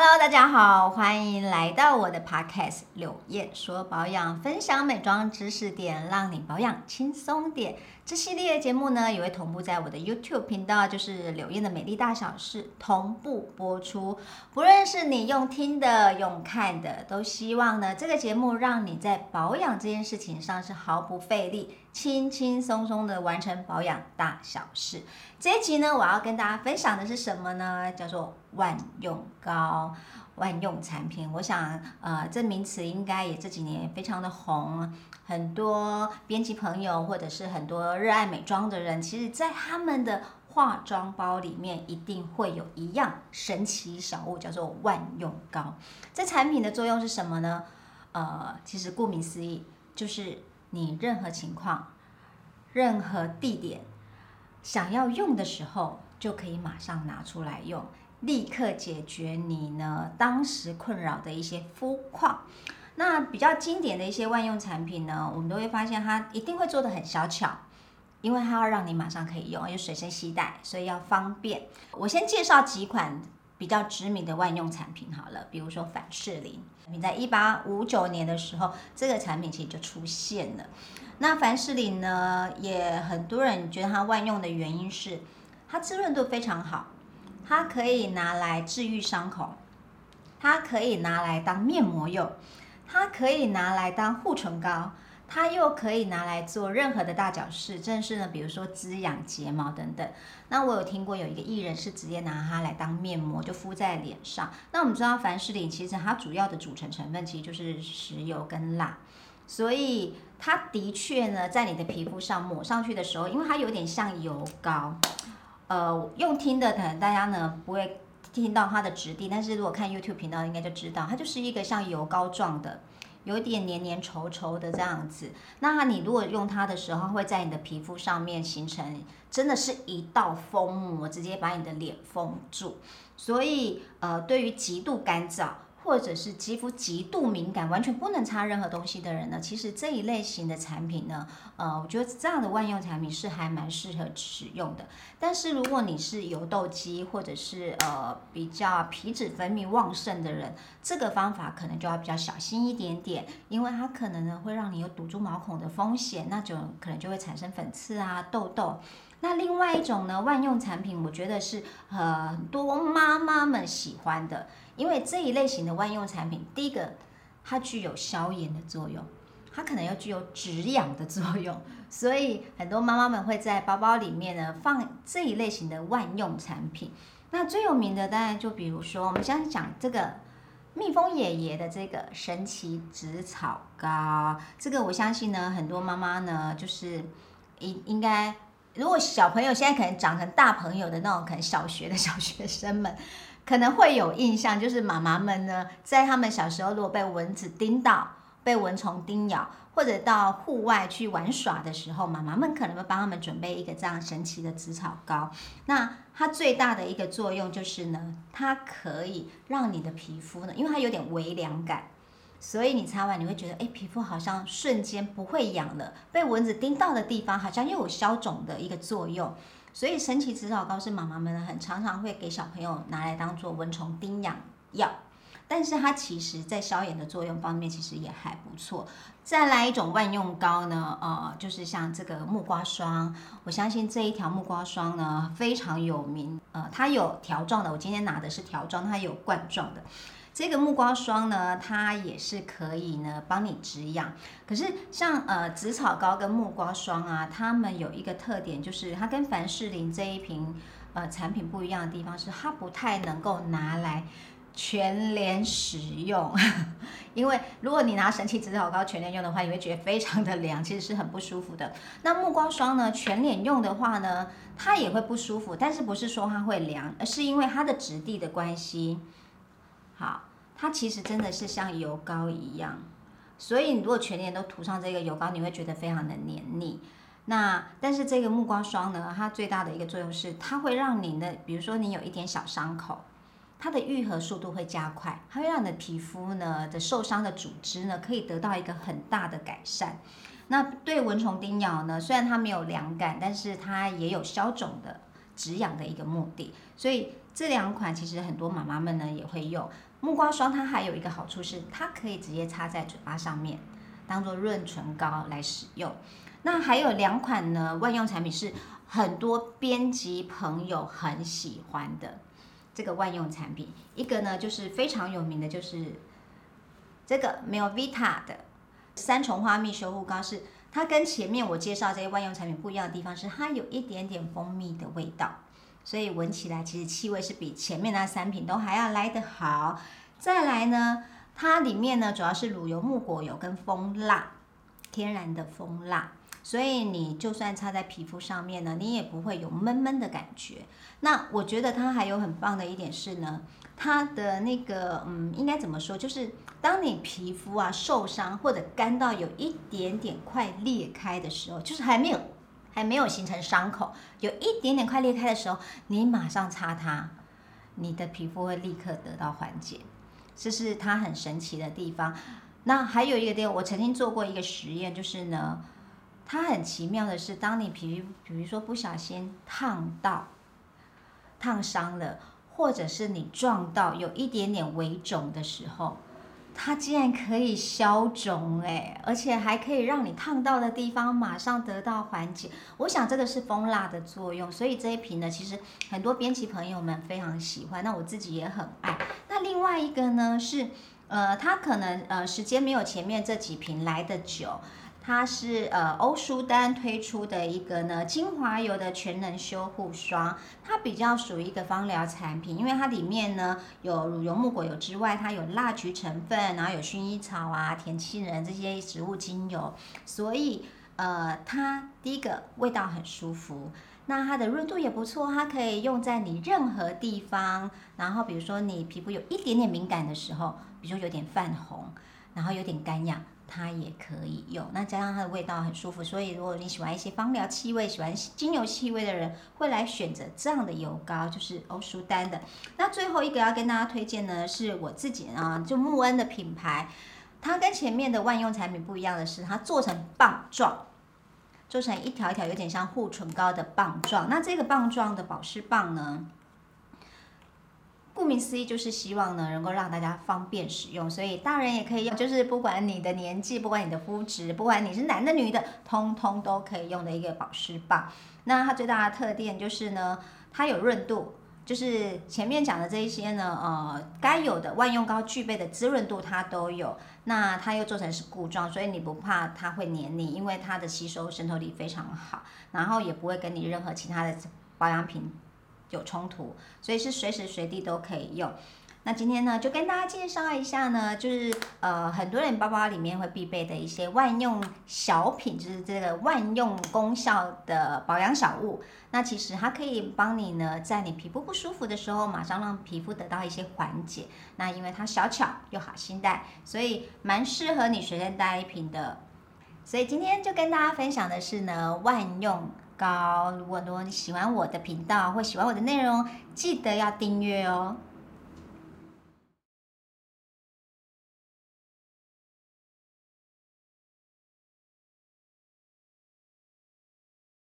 Hello，大家好，欢迎来到我的 Podcast《柳叶说保养》，分享美妆知识点，让你保养轻松点。这系列的节目呢，也会同步在我的 YouTube 频道，就是柳燕的美丽大小事，同步播出。不论是你用听的、用看的，都希望呢，这个节目让你在保养这件事情上是毫不费力、轻轻松松的完成保养大小事。这一集呢，我要跟大家分享的是什么呢？叫做万用膏。万用产品，我想，呃，这名词应该也这几年非常的红，很多编辑朋友或者是很多热爱美妆的人，其实在他们的化妆包里面一定会有一样神奇小物，叫做万用膏。这产品的作用是什么呢？呃，其实顾名思义，就是你任何情况、任何地点想要用的时候，就可以马上拿出来用。立刻解决你呢当时困扰的一些肤况。那比较经典的一些万用产品呢，我们都会发现它一定会做的很小巧，因为它要让你马上可以用，又随身携带，所以要方便。我先介绍几款比较知名的万用产品好了，比如说凡士林。你在一八五九年的时候，这个产品其实就出现了。那凡士林呢，也很多人觉得它万用的原因是它滋润度非常好。它可以拿来治愈伤口，它可以拿来当面膜用，它可以拿来当护唇膏，它又可以拿来做任何的大角饰，正是呢，比如说滋养睫毛等等。那我有听过有一个艺人是直接拿它来当面膜，就敷在脸上。那我们知道凡士林其实它主要的组成成分其实就是石油跟蜡，所以它的确呢，在你的皮肤上抹上去的时候，因为它有点像油膏。呃，用听的可能大家呢不会听到它的质地，但是如果看 YouTube 频道应该就知道，它就是一个像油膏状的，有点黏黏稠稠的这样子。那你如果用它的时候，会在你的皮肤上面形成真的是一道封膜，直接把你的脸封住。所以呃，对于极度干燥。或者是肌肤极度敏感，完全不能擦任何东西的人呢，其实这一类型的产品呢，呃，我觉得这样的万用产品是还蛮适合使用的。但是如果你是油痘肌或者是呃比较皮脂分泌旺盛的人，这个方法可能就要比较小心一点点，因为它可能呢会让你有堵住毛孔的风险，那就可能就会产生粉刺啊、痘痘。那另外一种呢，万用产品，我觉得是很多妈妈们喜欢的。因为这一类型的万用产品，第一个它具有消炎的作用，它可能又具有止痒的作用，所以很多妈妈们会在包包里面呢放这一类型的万用产品。那最有名的当然就比如说，我们现在讲这个蜜蜂爷爷的这个神奇紫草膏，这个我相信呢，很多妈妈呢就是应应该，如果小朋友现在可能长成大朋友的那种，可能小学的小学生们。可能会有印象，就是妈妈们呢，在他们小时候如果被蚊子叮到、被蚊虫叮咬，或者到户外去玩耍的时候，妈妈们可能会帮他们准备一个这样神奇的紫草膏。那它最大的一个作用就是呢，它可以让你的皮肤呢，因为它有点微凉感，所以你擦完你会觉得，哎，皮肤好像瞬间不会痒了。被蚊子叮到的地方，好像又有消肿的一个作用。所以神奇紫草膏是妈妈们很常常会给小朋友拿来当做蚊虫叮痒药，但是它其实在消炎的作用方面其实也还不错。再来一种万用膏呢，呃，就是像这个木瓜霜，我相信这一条木瓜霜呢非常有名，呃，它有条状的，我今天拿的是条状，它有罐状的。这个木瓜霜呢，它也是可以呢帮你止痒。可是像呃紫草膏跟木瓜霜啊，它们有一个特点，就是它跟凡士林这一瓶呃产品不一样的地方是，它不太能够拿来全脸使用。因为如果你拿神奇紫草膏全脸用的话，你会觉得非常的凉，其实是很不舒服的。那木瓜霜呢，全脸用的话呢，它也会不舒服，但是不是说它会凉，而是因为它的质地的关系。好。它其实真的是像油膏一样，所以你如果全脸都涂上这个油膏，你会觉得非常的黏腻。那但是这个木瓜霜呢，它最大的一个作用是，它会让你的，比如说你有一点小伤口，它的愈合速度会加快，它会让你的皮肤呢的受伤的组织呢可以得到一个很大的改善。那对蚊虫叮咬呢，虽然它没有凉感，但是它也有消肿的。止痒的一个目的。所以这两款其实很多妈妈们呢也会用。木瓜霜它还有一个好处是，它可以直接擦在嘴巴上面，当做润唇膏来使用。那还有两款呢万用产品是很多编辑朋友很喜欢的这个万用产品，一个呢就是非常有名的，就是这个 Melvita 的三重花蜜修护膏，是它跟前面我介绍这些万用产品不一样的地方是，它有一点点蜂蜜的味道。所以闻起来其实气味是比前面那三瓶都还要来得好。再来呢，它里面呢主要是乳油、木果油跟蜂蜡，天然的蜂蜡，所以你就算擦在皮肤上面呢，你也不会有闷闷的感觉。那我觉得它还有很棒的一点是呢，它的那个嗯，应该怎么说？就是当你皮肤啊受伤或者干到有一点点快裂开的时候，就是还没有。还没有形成伤口，有一点点快裂开的时候，你马上擦它，你的皮肤会立刻得到缓解，这是它很神奇的地方。那还有一个地方，我曾经做过一个实验，就是呢，它很奇妙的是，当你皮肤比如说不小心烫到、烫伤了，或者是你撞到有一点点微肿的时候。它竟然可以消肿哎，而且还可以让你烫到的地方马上得到缓解。我想这个是蜂蜡的作用，所以这一瓶呢，其实很多编辑朋友们非常喜欢，那我自己也很爱。那另外一个呢是，呃，它可能呃时间没有前面这几瓶来的久。它是呃欧舒丹推出的一个呢精华油的全能修护霜，它比较属于一个芳疗产品，因为它里面呢有乳油木果油之外，它有蜡菊成分，然后有薰衣草啊、甜杏仁这些植物精油，所以呃它第一个味道很舒服，那它的润度也不错，它可以用在你任何地方，然后比如说你皮肤有一点点敏感的时候，比如说有点泛红，然后有点干痒。它也可以用，那加上它的味道很舒服，所以如果你喜欢一些芳疗气味、喜欢精油气味的人，会来选择这样的油膏，就是欧舒丹的。那最后一个要跟大家推荐呢，是我自己啊，就穆恩的品牌，它跟前面的万用产品不一样的是，它做成棒状，做成一条一条有点像护唇膏的棒状。那这个棒状的保湿棒呢？顾名思义，就是希望呢，能够让大家方便使用，所以大人也可以用，就是不管你的年纪，不管你的肤质，不管你是男的女的，通通都可以用的一个保湿棒。那它最大的特点就是呢，它有润度，就是前面讲的这一些呢，呃，该有的万用膏具备的滋润度它都有。那它又做成是固状，所以你不怕它会黏腻，因为它的吸收渗透力非常好，然后也不会跟你任何其他的保养品。有冲突，所以是随时随地都可以用。那今天呢，就跟大家介绍一下呢，就是呃，很多人包包里面会必备的一些万用小品，就是这个万用功效的保养小物。那其实它可以帮你呢，在你皮肤不舒服的时候，马上让皮肤得到一些缓解。那因为它小巧又好携带，所以蛮适合你随身带一瓶的。所以今天就跟大家分享的是呢，万用。高，如果如果你喜欢我的频道或喜欢我的内容，记得要订阅哦。